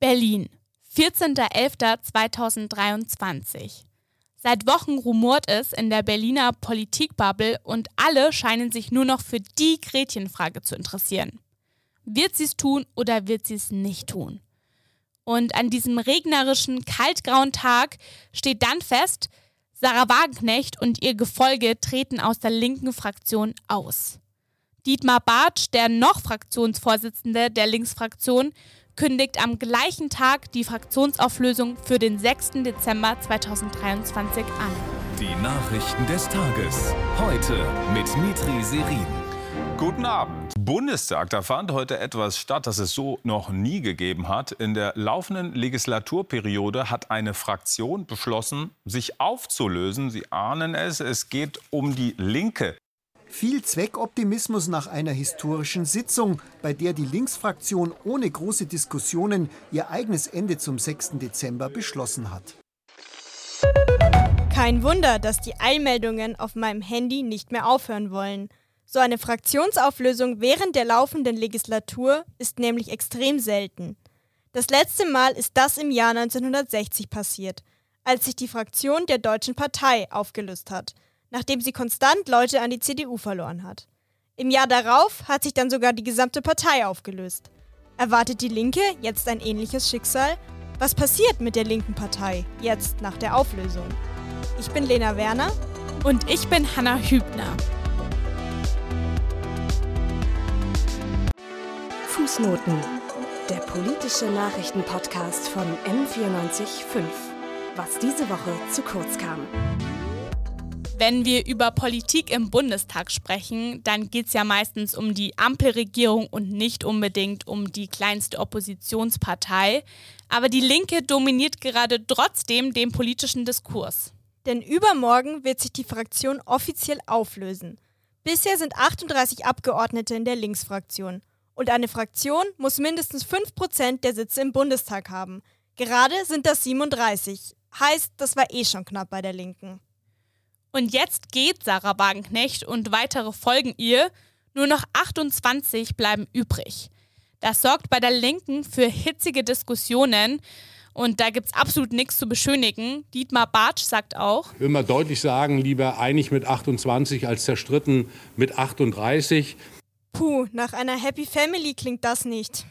Berlin, 14.11.2023. Seit Wochen rumort es in der Berliner Politikbubble und alle scheinen sich nur noch für die Gretchenfrage zu interessieren. Wird sie es tun oder wird sie es nicht tun? Und an diesem regnerischen, kaltgrauen Tag steht dann fest, Sarah Wagenknecht und ihr Gefolge treten aus der linken Fraktion aus. Dietmar Bartsch, der noch Fraktionsvorsitzende der Linksfraktion, kündigt am gleichen Tag die Fraktionsauflösung für den 6. Dezember 2023 an. Die Nachrichten des Tages. Heute mit Mitri Serin. Guten Abend. Bundestag, da fand heute etwas statt, das es so noch nie gegeben hat. In der laufenden Legislaturperiode hat eine Fraktion beschlossen, sich aufzulösen. Sie ahnen es, es geht um die Linke. Viel Zweckoptimismus nach einer historischen Sitzung, bei der die Linksfraktion ohne große Diskussionen ihr eigenes Ende zum 6. Dezember beschlossen hat. Kein Wunder, dass die Eilmeldungen auf meinem Handy nicht mehr aufhören wollen. So eine Fraktionsauflösung während der laufenden Legislatur ist nämlich extrem selten. Das letzte Mal ist das im Jahr 1960 passiert, als sich die Fraktion der Deutschen Partei aufgelöst hat – nachdem sie konstant Leute an die CDU verloren hat. Im Jahr darauf hat sich dann sogar die gesamte Partei aufgelöst. Erwartet die Linke jetzt ein ähnliches Schicksal? Was passiert mit der linken Partei jetzt nach der Auflösung? Ich bin Lena Werner und ich bin Hanna Hübner. Fußnoten. Der politische Nachrichtenpodcast von M945. Was diese Woche zu kurz kam. Wenn wir über Politik im Bundestag sprechen, dann geht es ja meistens um die Ampelregierung und nicht unbedingt um die kleinste Oppositionspartei. Aber die Linke dominiert gerade trotzdem den politischen Diskurs. Denn übermorgen wird sich die Fraktion offiziell auflösen. Bisher sind 38 Abgeordnete in der Linksfraktion. Und eine Fraktion muss mindestens 5% der Sitze im Bundestag haben. Gerade sind das 37. Heißt, das war eh schon knapp bei der Linken. Und jetzt geht Sarah Wagenknecht und weitere folgen ihr. Nur noch 28 bleiben übrig. Das sorgt bei der Linken für hitzige Diskussionen. Und da gibt es absolut nichts zu beschönigen. Dietmar Bartsch sagt auch. Ich will mal deutlich sagen, lieber einig mit 28 als zerstritten mit 38. Puh, nach einer Happy Family klingt das nicht.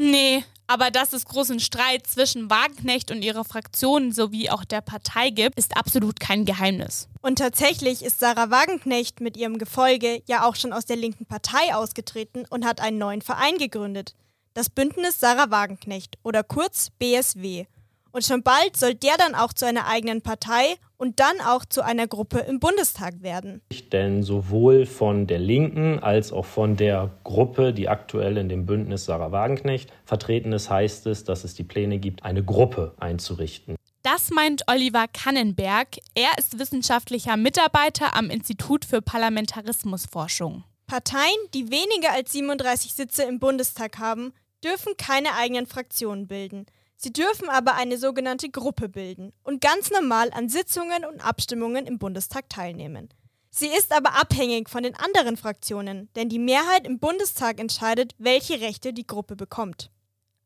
Nee, aber dass es großen Streit zwischen Wagenknecht und ihrer Fraktion sowie auch der Partei gibt, ist absolut kein Geheimnis. Und tatsächlich ist Sarah Wagenknecht mit ihrem Gefolge ja auch schon aus der linken Partei ausgetreten und hat einen neuen Verein gegründet. Das Bündnis Sarah Wagenknecht oder kurz BSW. Und schon bald soll der dann auch zu einer eigenen Partei und dann auch zu einer Gruppe im Bundestag werden. Denn sowohl von der Linken als auch von der Gruppe, die aktuell in dem Bündnis Sarah Wagenknecht vertreten ist, heißt es, dass es die Pläne gibt, eine Gruppe einzurichten. Das meint Oliver Kannenberg. Er ist wissenschaftlicher Mitarbeiter am Institut für Parlamentarismusforschung. Parteien, die weniger als 37 Sitze im Bundestag haben, dürfen keine eigenen Fraktionen bilden. Sie dürfen aber eine sogenannte Gruppe bilden und ganz normal an Sitzungen und Abstimmungen im Bundestag teilnehmen. Sie ist aber abhängig von den anderen Fraktionen, denn die Mehrheit im Bundestag entscheidet, welche Rechte die Gruppe bekommt.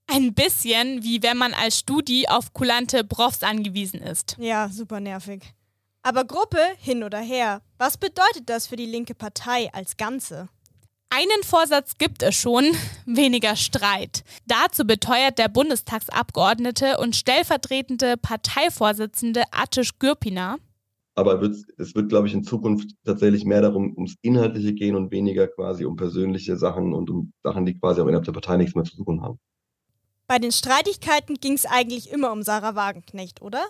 Ein bisschen wie wenn man als Studi auf kulante Profs angewiesen ist. Ja, super nervig. Aber Gruppe hin oder her, was bedeutet das für die linke Partei als Ganze? Einen Vorsatz gibt es schon, weniger Streit. Dazu beteuert der Bundestagsabgeordnete und stellvertretende Parteivorsitzende Atisch Gürpiner. Aber es wird, glaube ich, in Zukunft tatsächlich mehr darum, ums Inhaltliche gehen und weniger quasi um persönliche Sachen und um Sachen, die quasi auch innerhalb der Partei nichts mehr zu tun haben. Bei den Streitigkeiten ging es eigentlich immer um Sarah Wagenknecht, oder?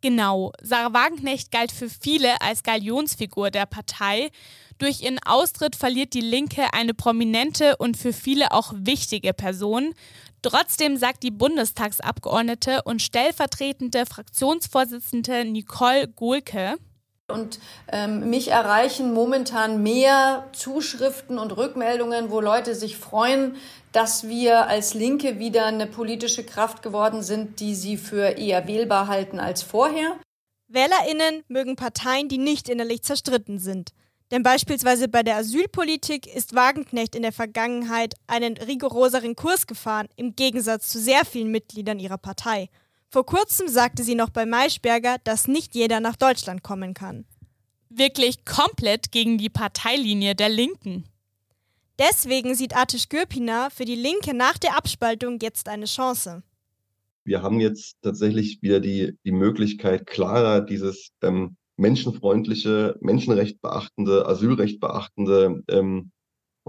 Genau, Sarah Wagenknecht galt für viele als Galionsfigur der Partei. Durch ihren Austritt verliert die Linke eine prominente und für viele auch wichtige Person. Trotzdem sagt die Bundestagsabgeordnete und stellvertretende Fraktionsvorsitzende Nicole Gohlke, und ähm, mich erreichen momentan mehr Zuschriften und Rückmeldungen, wo Leute sich freuen, dass wir als Linke wieder eine politische Kraft geworden sind, die sie für eher wählbar halten als vorher. Wählerinnen mögen Parteien, die nicht innerlich zerstritten sind. Denn beispielsweise bei der Asylpolitik ist Wagenknecht in der Vergangenheit einen rigoroseren Kurs gefahren, im Gegensatz zu sehr vielen Mitgliedern ihrer Partei. Vor kurzem sagte sie noch bei Maischberger, dass nicht jeder nach Deutschland kommen kann. Wirklich komplett gegen die Parteilinie der Linken. Deswegen sieht Artisch Gürpina für die Linke nach der Abspaltung jetzt eine Chance. Wir haben jetzt tatsächlich wieder die, die Möglichkeit, klarer dieses ähm, menschenfreundliche, Menschenrecht beachtende, Asylrecht beachtende, ähm,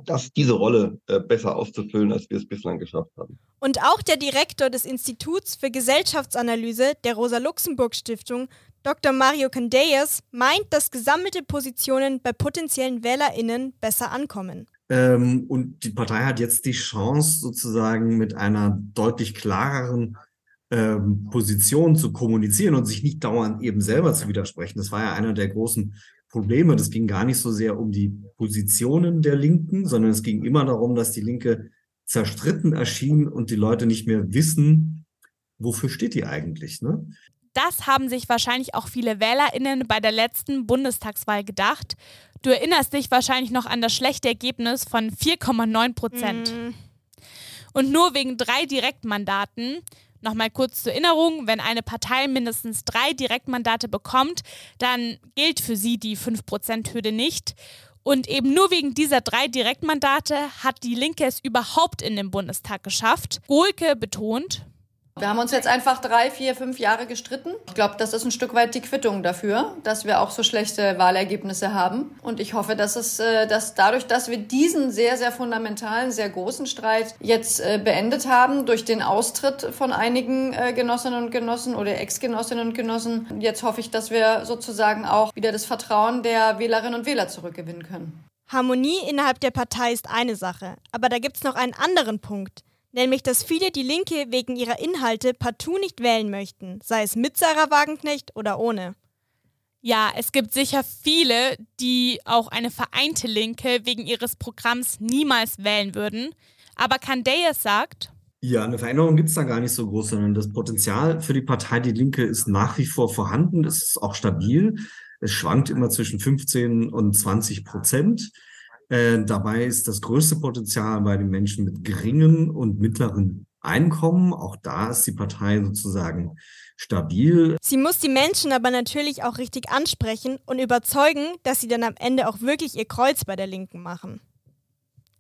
das, diese Rolle äh, besser auszufüllen, als wir es bislang geschafft haben. Und auch der Direktor des Instituts für Gesellschaftsanalyse der Rosa-Luxemburg-Stiftung, Dr. Mario Candeias, meint, dass gesammelte Positionen bei potenziellen WählerInnen besser ankommen. Ähm, und die Partei hat jetzt die Chance, sozusagen mit einer deutlich klareren ähm, Position zu kommunizieren und sich nicht dauernd eben selber zu widersprechen. Das war ja einer der großen Probleme. Das ging gar nicht so sehr um die Positionen der Linken, sondern es ging immer darum, dass die Linke zerstritten erschien und die Leute nicht mehr wissen, wofür steht die eigentlich. Ne? Das haben sich wahrscheinlich auch viele WählerInnen bei der letzten Bundestagswahl gedacht. Du erinnerst dich wahrscheinlich noch an das schlechte Ergebnis von 4,9 Prozent. Mm. Und nur wegen drei Direktmandaten Nochmal kurz zur Erinnerung, wenn eine Partei mindestens drei Direktmandate bekommt, dann gilt für sie die 5%-Hürde nicht. Und eben nur wegen dieser drei Direktmandate hat die Linke es überhaupt in den Bundestag geschafft. Gohlke betont, wir haben uns jetzt einfach drei, vier, fünf Jahre gestritten. Ich glaube, das ist ein Stück weit die Quittung dafür, dass wir auch so schlechte Wahlergebnisse haben. Und ich hoffe, dass es, äh, dass dadurch, dass wir diesen sehr, sehr fundamentalen, sehr großen Streit jetzt äh, beendet haben, durch den Austritt von einigen äh, Genossinnen und Genossen oder Ex-Genossinnen und Genossen, jetzt hoffe ich, dass wir sozusagen auch wieder das Vertrauen der Wählerinnen und Wähler zurückgewinnen können. Harmonie innerhalb der Partei ist eine Sache, aber da gibt es noch einen anderen Punkt nämlich dass viele die Linke wegen ihrer Inhalte partout nicht wählen möchten, sei es mit Sarah Wagenknecht oder ohne. Ja, es gibt sicher viele, die auch eine vereinte Linke wegen ihres Programms niemals wählen würden. Aber Candeas sagt, ja, eine Veränderung gibt es da gar nicht so groß, sondern das Potenzial für die Partei Die Linke ist nach wie vor vorhanden. Es ist auch stabil. Es schwankt immer zwischen 15 und 20 Prozent. Äh, dabei ist das größte Potenzial bei den Menschen mit geringen und mittleren Einkommen. Auch da ist die Partei sozusagen stabil. Sie muss die Menschen aber natürlich auch richtig ansprechen und überzeugen, dass sie dann am Ende auch wirklich ihr Kreuz bei der Linken machen.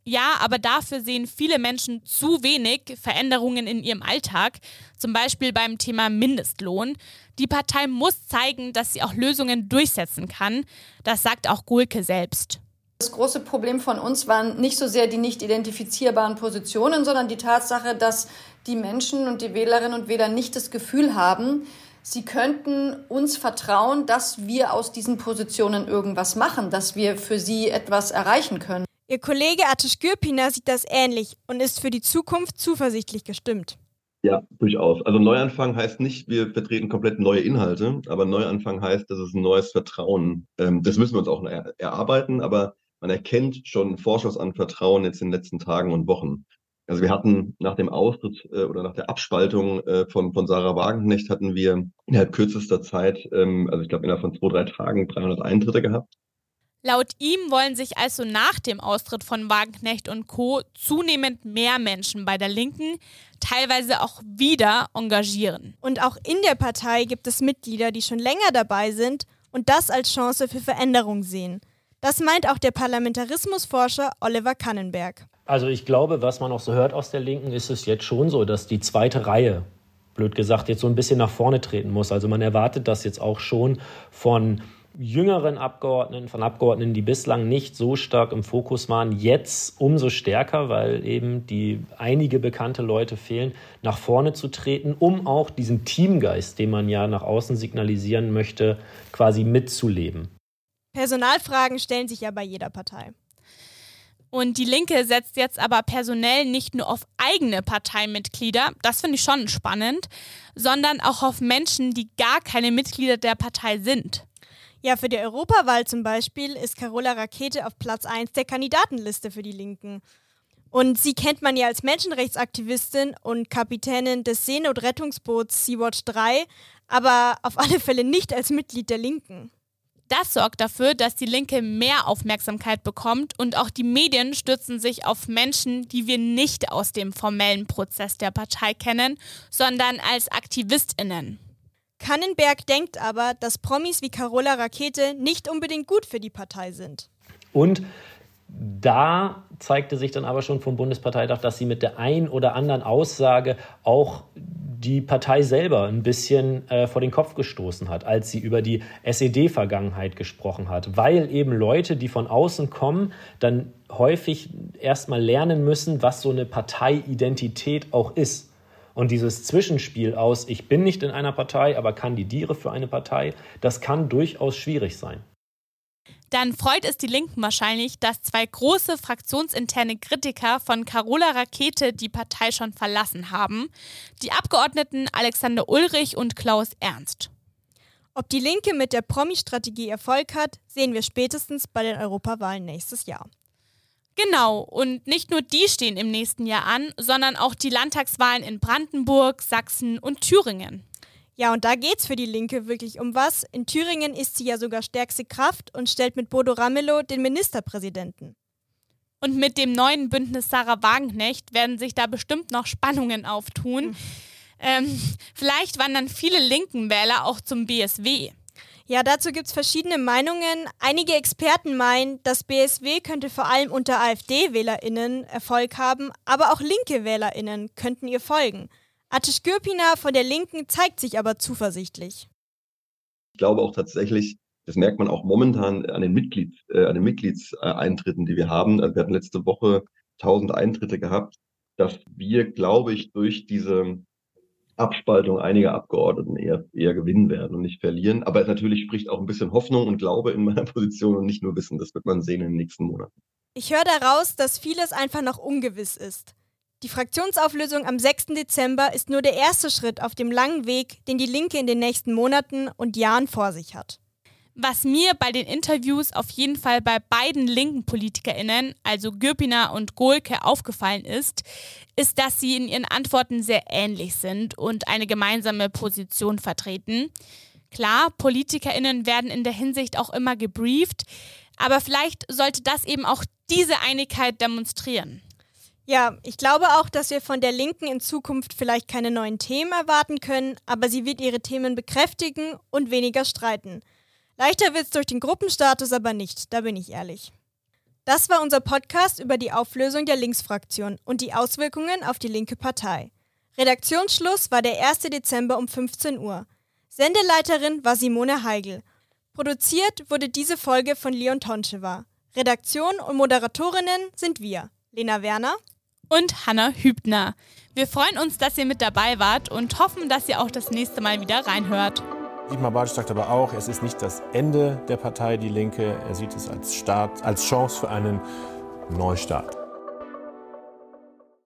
Ja, aber dafür sehen viele Menschen zu wenig Veränderungen in ihrem Alltag, zum Beispiel beim Thema Mindestlohn. Die Partei muss zeigen, dass sie auch Lösungen durchsetzen kann. Das sagt auch Gulke selbst. Das große Problem von uns waren nicht so sehr die nicht identifizierbaren Positionen, sondern die Tatsache, dass die Menschen und die Wählerinnen und Wähler nicht das Gefühl haben, sie könnten uns vertrauen, dass wir aus diesen Positionen irgendwas machen, dass wir für sie etwas erreichen können. Ihr Kollege Atish Gürpina sieht das ähnlich und ist für die Zukunft zuversichtlich gestimmt. Ja, durchaus. Also Neuanfang heißt nicht, wir vertreten komplett neue Inhalte, aber Neuanfang heißt, das ist ein neues Vertrauen. Ähm, das müssen wir uns auch erarbeiten, aber man erkennt schon einen Vorschuss an Vertrauen jetzt in den letzten Tagen und Wochen. Also wir hatten nach dem Austritt äh, oder nach der Abspaltung äh, von, von Sarah Wagenknecht hatten wir innerhalb kürzester Zeit, ähm, also ich glaube innerhalb von zwei, drei Tagen 300 Eintritte gehabt. Laut ihm wollen sich also nach dem Austritt von Wagenknecht und Co. zunehmend mehr Menschen bei der Linken teilweise auch wieder engagieren. Und auch in der Partei gibt es Mitglieder, die schon länger dabei sind und das als Chance für Veränderung sehen. Das meint auch der Parlamentarismusforscher Oliver Kannenberg. Also ich glaube, was man auch so hört aus der Linken, ist es jetzt schon so, dass die zweite Reihe, blöd gesagt, jetzt so ein bisschen nach vorne treten muss. Also man erwartet das jetzt auch schon von jüngeren Abgeordneten, von Abgeordneten, die bislang nicht so stark im Fokus waren, jetzt umso stärker, weil eben die einige bekannte Leute fehlen, nach vorne zu treten, um auch diesen Teamgeist, den man ja nach außen signalisieren möchte, quasi mitzuleben. Personalfragen stellen sich ja bei jeder Partei. Und die Linke setzt jetzt aber personell nicht nur auf eigene Parteimitglieder, das finde ich schon spannend, sondern auch auf Menschen, die gar keine Mitglieder der Partei sind. Ja, für die Europawahl zum Beispiel ist Carola Rakete auf Platz 1 der Kandidatenliste für die Linken. Und sie kennt man ja als Menschenrechtsaktivistin und Kapitänin des Seenotrettungsboots Sea-Watch 3, aber auf alle Fälle nicht als Mitglied der Linken. Das sorgt dafür, dass die Linke mehr Aufmerksamkeit bekommt und auch die Medien stützen sich auf Menschen, die wir nicht aus dem formellen Prozess der Partei kennen, sondern als Aktivistinnen. Kannenberg denkt aber, dass Promis wie Carola Rakete nicht unbedingt gut für die Partei sind. Und da zeigte sich dann aber schon vom Bundesparteitag, dass sie mit der ein oder anderen Aussage auch die Partei selber ein bisschen äh, vor den Kopf gestoßen hat, als sie über die SED-Vergangenheit gesprochen hat, weil eben Leute, die von außen kommen, dann häufig erstmal lernen müssen, was so eine Parteiidentität auch ist. Und dieses Zwischenspiel aus, ich bin nicht in einer Partei, aber kandidiere für eine Partei, das kann durchaus schwierig sein. Dann freut es die Linken wahrscheinlich, dass zwei große fraktionsinterne Kritiker von Carola Rakete die Partei schon verlassen haben. Die Abgeordneten Alexander Ulrich und Klaus Ernst. Ob die Linke mit der Promi-Strategie Erfolg hat, sehen wir spätestens bei den Europawahlen nächstes Jahr. Genau, und nicht nur die stehen im nächsten Jahr an, sondern auch die Landtagswahlen in Brandenburg, Sachsen und Thüringen. Ja, und da geht's für die Linke wirklich um was. In Thüringen ist sie ja sogar stärkste Kraft und stellt mit Bodo Ramelow den Ministerpräsidenten. Und mit dem neuen Bündnis Sarah Wagenknecht werden sich da bestimmt noch Spannungen auftun. Mhm. Ähm, vielleicht wandern viele linken Wähler auch zum BSW. Ja, dazu gibt es verschiedene Meinungen. Einige Experten meinen, das BSW könnte vor allem unter AfD-WählerInnen Erfolg haben, aber auch linke WählerInnen könnten ihr folgen. Atish Gürpina von der Linken zeigt sich aber zuversichtlich. Ich glaube auch tatsächlich, das merkt man auch momentan an den, Mitglied, äh, an den Mitgliedseintritten, die wir haben. Also wir hatten letzte Woche 1000 Eintritte gehabt, dass wir, glaube ich, durch diese Abspaltung einiger Abgeordneten eher, eher gewinnen werden und nicht verlieren. Aber es natürlich spricht auch ein bisschen Hoffnung und Glaube in meiner Position und nicht nur Wissen. Das wird man sehen in den nächsten Monaten. Ich höre daraus, dass vieles einfach noch ungewiss ist. Die Fraktionsauflösung am 6. Dezember ist nur der erste Schritt auf dem langen Weg, den die Linke in den nächsten Monaten und Jahren vor sich hat. Was mir bei den Interviews auf jeden Fall bei beiden linken PolitikerInnen, also Gürpiner und Gohlke, aufgefallen ist, ist, dass sie in ihren Antworten sehr ähnlich sind und eine gemeinsame Position vertreten. Klar, PolitikerInnen werden in der Hinsicht auch immer gebrieft, aber vielleicht sollte das eben auch diese Einigkeit demonstrieren. Ja, ich glaube auch, dass wir von der Linken in Zukunft vielleicht keine neuen Themen erwarten können, aber sie wird ihre Themen bekräftigen und weniger streiten. Leichter wird's durch den Gruppenstatus aber nicht, da bin ich ehrlich. Das war unser Podcast über die Auflösung der Linksfraktion und die Auswirkungen auf die linke Partei. Redaktionsschluss war der 1. Dezember um 15 Uhr. Sendeleiterin war Simone Heigl. Produziert wurde diese Folge von Leon Tonschewa. Redaktion und Moderatorinnen sind wir, Lena Werner und Hanna Hübner. Wir freuen uns, dass ihr mit dabei wart und hoffen, dass ihr auch das nächste Mal wieder reinhört. Dietmar Bartsch sagt aber auch, es ist nicht das Ende der Partei Die Linke. Er sieht es als Start, als Chance für einen Neustart.